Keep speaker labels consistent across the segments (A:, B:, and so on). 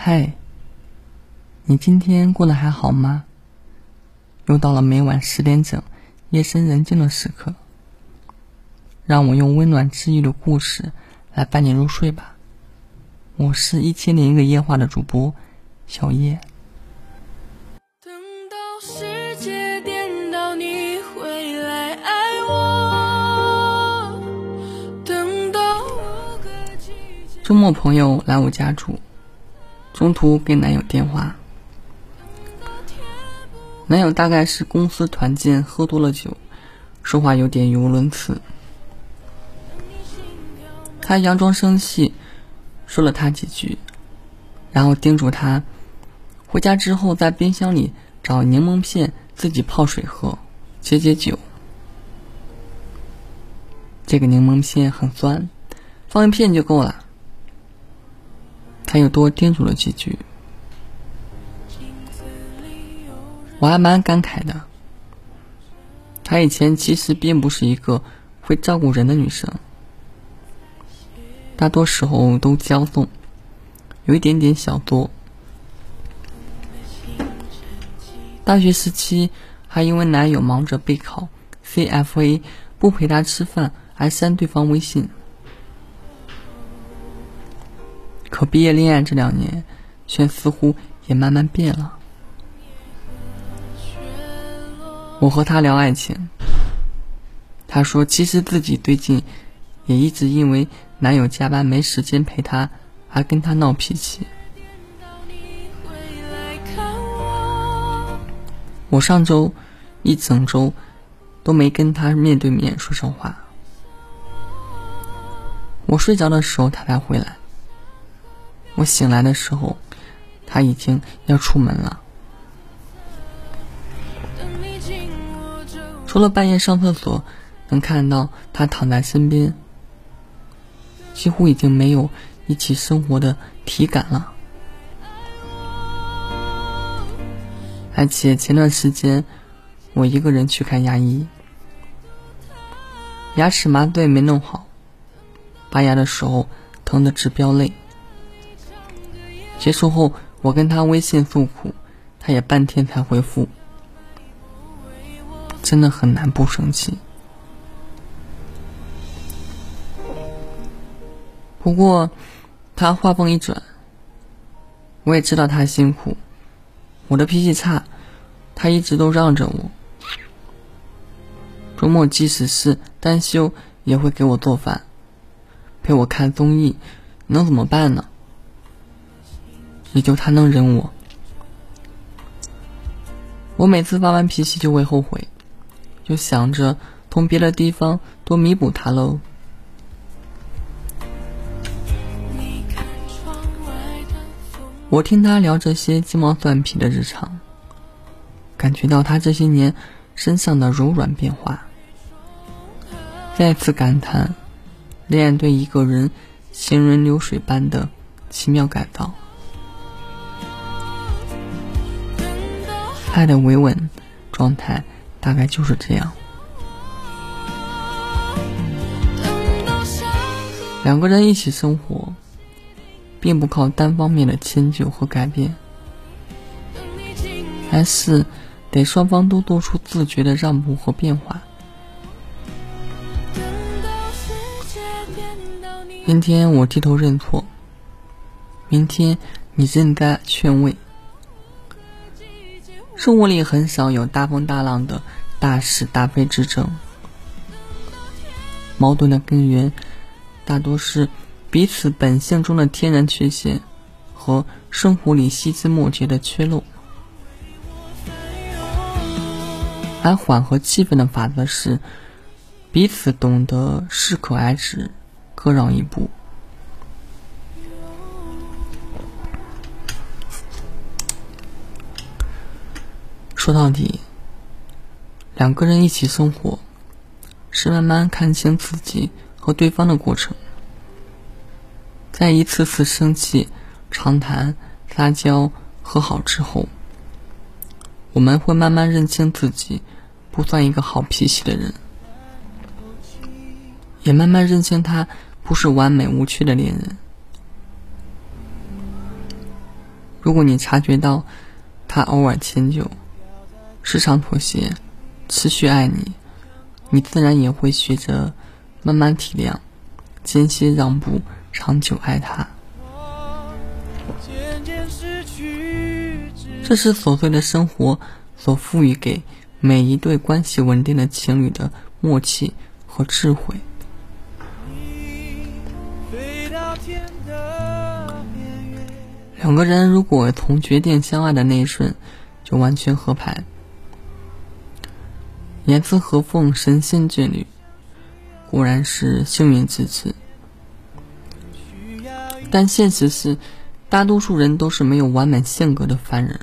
A: 嗨，你今天过得还好吗？又到了每晚十点整，夜深人静的时刻，让我用温暖治愈的故事来伴你入睡吧。我是一千零一个夜话的主播小叶。等到世界颠倒，你回来爱我。等到周末朋友来我家住。中途给男友电话，男友大概是公司团建喝多了酒，说话有点语无伦次。他佯装生气，说了他几句，然后叮嘱他回家之后在冰箱里找柠檬片自己泡水喝，解解酒。这个柠檬片很酸，放一片就够了。他又多叮嘱了几句，我还蛮感慨的。他以前其实并不是一个会照顾人的女生，大多时候都骄纵，有一点点小作。大学时期还因为男友忙着备考 CFA，不陪她吃饭，还删对方微信。可毕业恋爱这两年，却似乎也慢慢变了。我和他聊爱情，他说其实自己最近也一直因为男友加班没时间陪她，而跟他闹脾气。我上周一整周都没跟他面对面说上话。我睡着的时候，他才回来。我醒来的时候，他已经要出门了。除了半夜上厕所能看到他躺在身边，几乎已经没有一起生活的体感了。而且前段时间我一个人去看牙医，牙齿麻醉没弄好，拔牙的时候疼得直飙泪。结束后，我跟他微信诉苦，他也半天才回复，真的很难不生气。不过，他话锋一转，我也知道他辛苦，我的脾气差，他一直都让着我。周末即使是单休，也会给我做饭，陪我看综艺，能怎么办呢？也就他能忍我，我每次发完脾气就会后悔，就想着从别的地方多弥补他喽。我听他聊这些鸡毛蒜皮的日常，感觉到他这些年身上的柔软变化，再次感叹恋爱对一个人行云流水般的奇妙改造。爱的维稳状态大概就是这样。两个人一起生活，并不靠单方面的迁就和改变，还是得双方都做出自觉的让步和变化。今天我低头认错，明天你认该劝慰。生活里很少有大风大浪的大是大非之争，矛盾的根源大多是彼此本性中的天然缺陷和生活里细枝末节的缺漏，而缓和气氛的法则是彼此懂得适可而止，各让一步。说到底，两个人一起生活，是慢慢看清自己和对方的过程。在一次次生气、长谈、撒娇、和好之后，我们会慢慢认清自己不算一个好脾气的人，也慢慢认清他不是完美无缺的恋人。如果你察觉到他偶尔迁就、时常妥协、持续爱你，你自然也会学着慢慢体谅、间歇让步、长久爱他。这是琐碎的生活所赋予给每一对关系稳定的情侣的默契和智慧。两个人如果从决定相爱的那一瞬就完全合拍，严丝合缝、神仙眷侣，果然是幸运之词。但现实是，大多数人都是没有完美性格的凡人。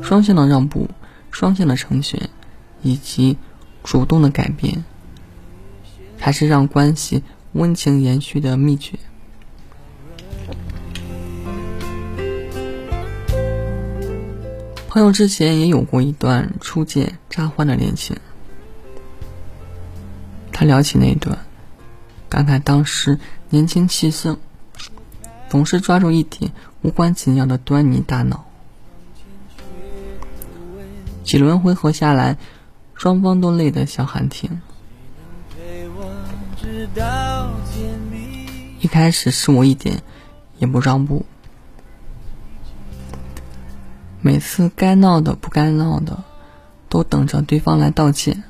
A: 双向的让步、双向的成全，以及主动的改变，才是让关系温情延续的秘诀。朋友之前也有过一段初见乍欢的恋情，他聊起那段，感慨当时年轻气盛，总是抓住一点无关紧要的端倪大闹。几轮回合下来，双方都累得想喊停。一开始是我一点也不让步，每次该闹的不该闹的，都等着对方来道歉。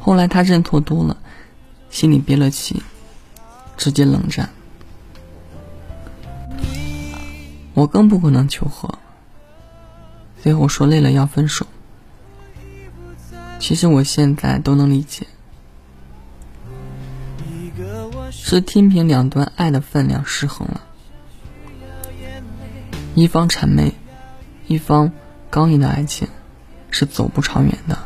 A: 后来他认错多了，心里憋了气，直接冷战。我更不可能求和。最后说累了要分手，其实我现在都能理解，是天平两端爱的分量失衡了，一方谄媚，一方刚硬的爱情是走不长远的。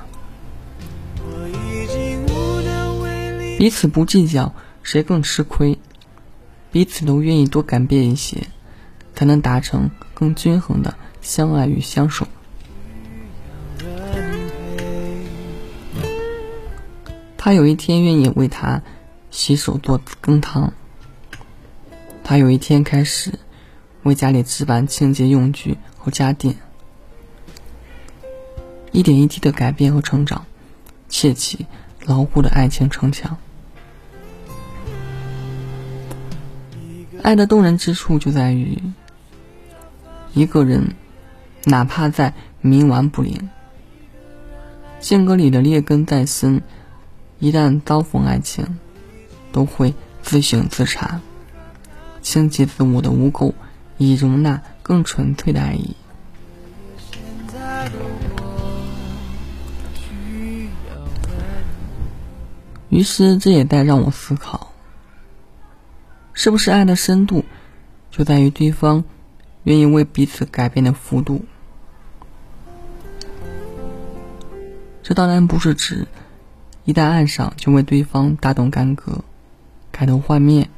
A: 彼此不计较谁更吃亏，彼此都愿意多改变一些，才能达成更均衡的。相爱与相守，他有一天愿意为他洗手做羹汤，他有一天开始为家里置办清洁用具和家电，一点一滴的改变和成长，砌起牢固的爱情城墙。爱的动人之处就在于一个人。哪怕在冥顽不灵，性格里的劣根再深，一旦遭逢爱情，都会自省自查，清洁自我的污垢，以容纳更纯粹的爱意。于是，这也在让我思考：是不是爱的深度，就在于对方愿意为彼此改变的幅度？这当然不是指一旦爱上就为对方大动干戈、改头换面。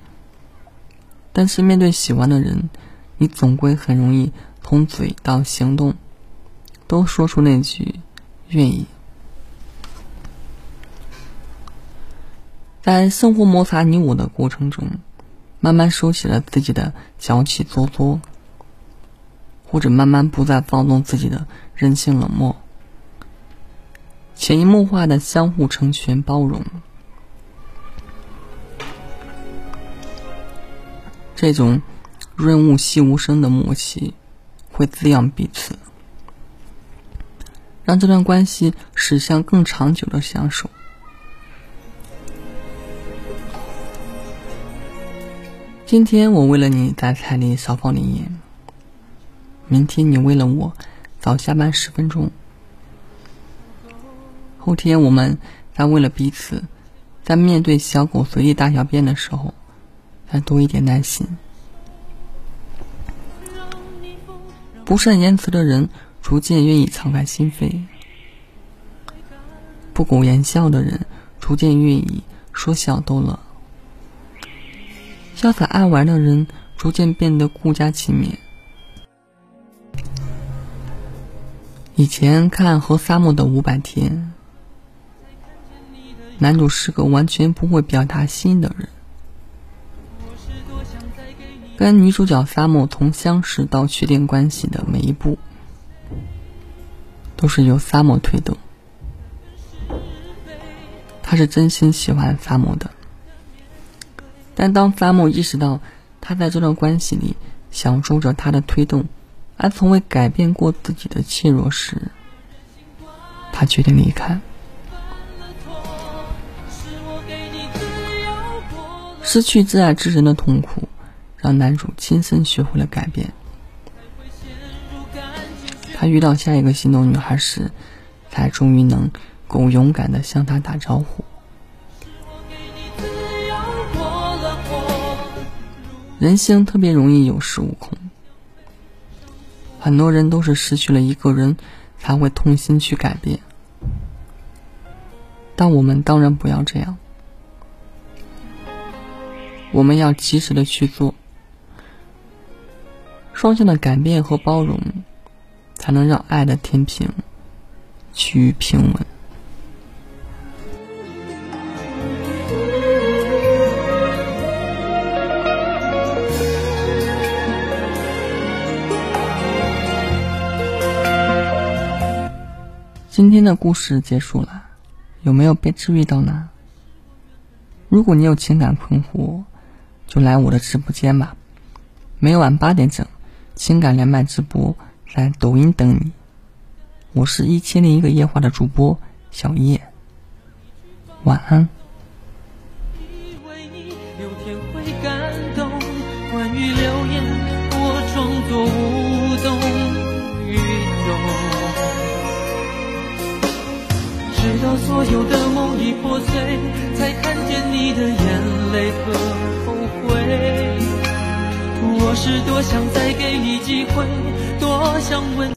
A: 但是面对喜欢的人，你总归很容易从嘴到行动都说出那句“愿意”。在生活摩擦你我的过程中，慢慢收起了自己的小气做作，或者慢慢不再放纵自己的任性冷漠。潜移默化的相互成全、包容，这种润物细无声的默契，会滋养彼此，让这段关系驶向更长久的相守。今天我为了你在菜里少放点盐，明天你为了我早下班十分钟。后天我们再为了彼此，在面对小狗随地大小便的时候，再多一点耐心。不善言辞的人，逐渐愿意敞开心扉；不苟言笑的人，逐渐愿意说笑逗乐；潇洒爱玩的人，逐渐变得顾家勤勉。以前看《和沙漠的五百天》。男主是个完全不会表达心意的人，跟女主角萨莫从相识到确定关系的每一步，都是由萨莫推动。他是真心喜欢萨莫的，但当萨姆意识到他在这段关系里享受着他的推动，而从未改变过自己的怯弱时，他决定离开。失去挚爱之人的痛苦。让男主亲身学会了改变。他遇到下一个心动女孩时，才终于能够勇敢的向她打招呼。人性特别容易有恃无恐，很多人都是失去了一个人，才会痛心去改变。但我们当然不要这样，我们要及时的去做。双向的改变和包容，才能让爱的天平趋于平稳。今天的故事结束了，有没有被治愈到呢？如果你有情感困惑，就来我的直播间吧，每晚八点整。情感连麦直播在抖音等你，我是一千零一个夜话的主播小叶，晚安。直到所有的梦已破碎，才看见你的眼泪和后悔。我是多想再给你机会，多想问。